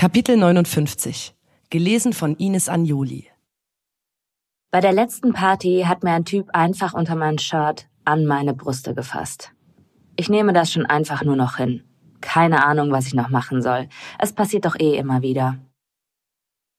Kapitel 59. Gelesen von Ines Anjoli. Bei der letzten Party hat mir ein Typ einfach unter mein Shirt an meine Brüste gefasst. Ich nehme das schon einfach nur noch hin. Keine Ahnung, was ich noch machen soll. Es passiert doch eh immer wieder.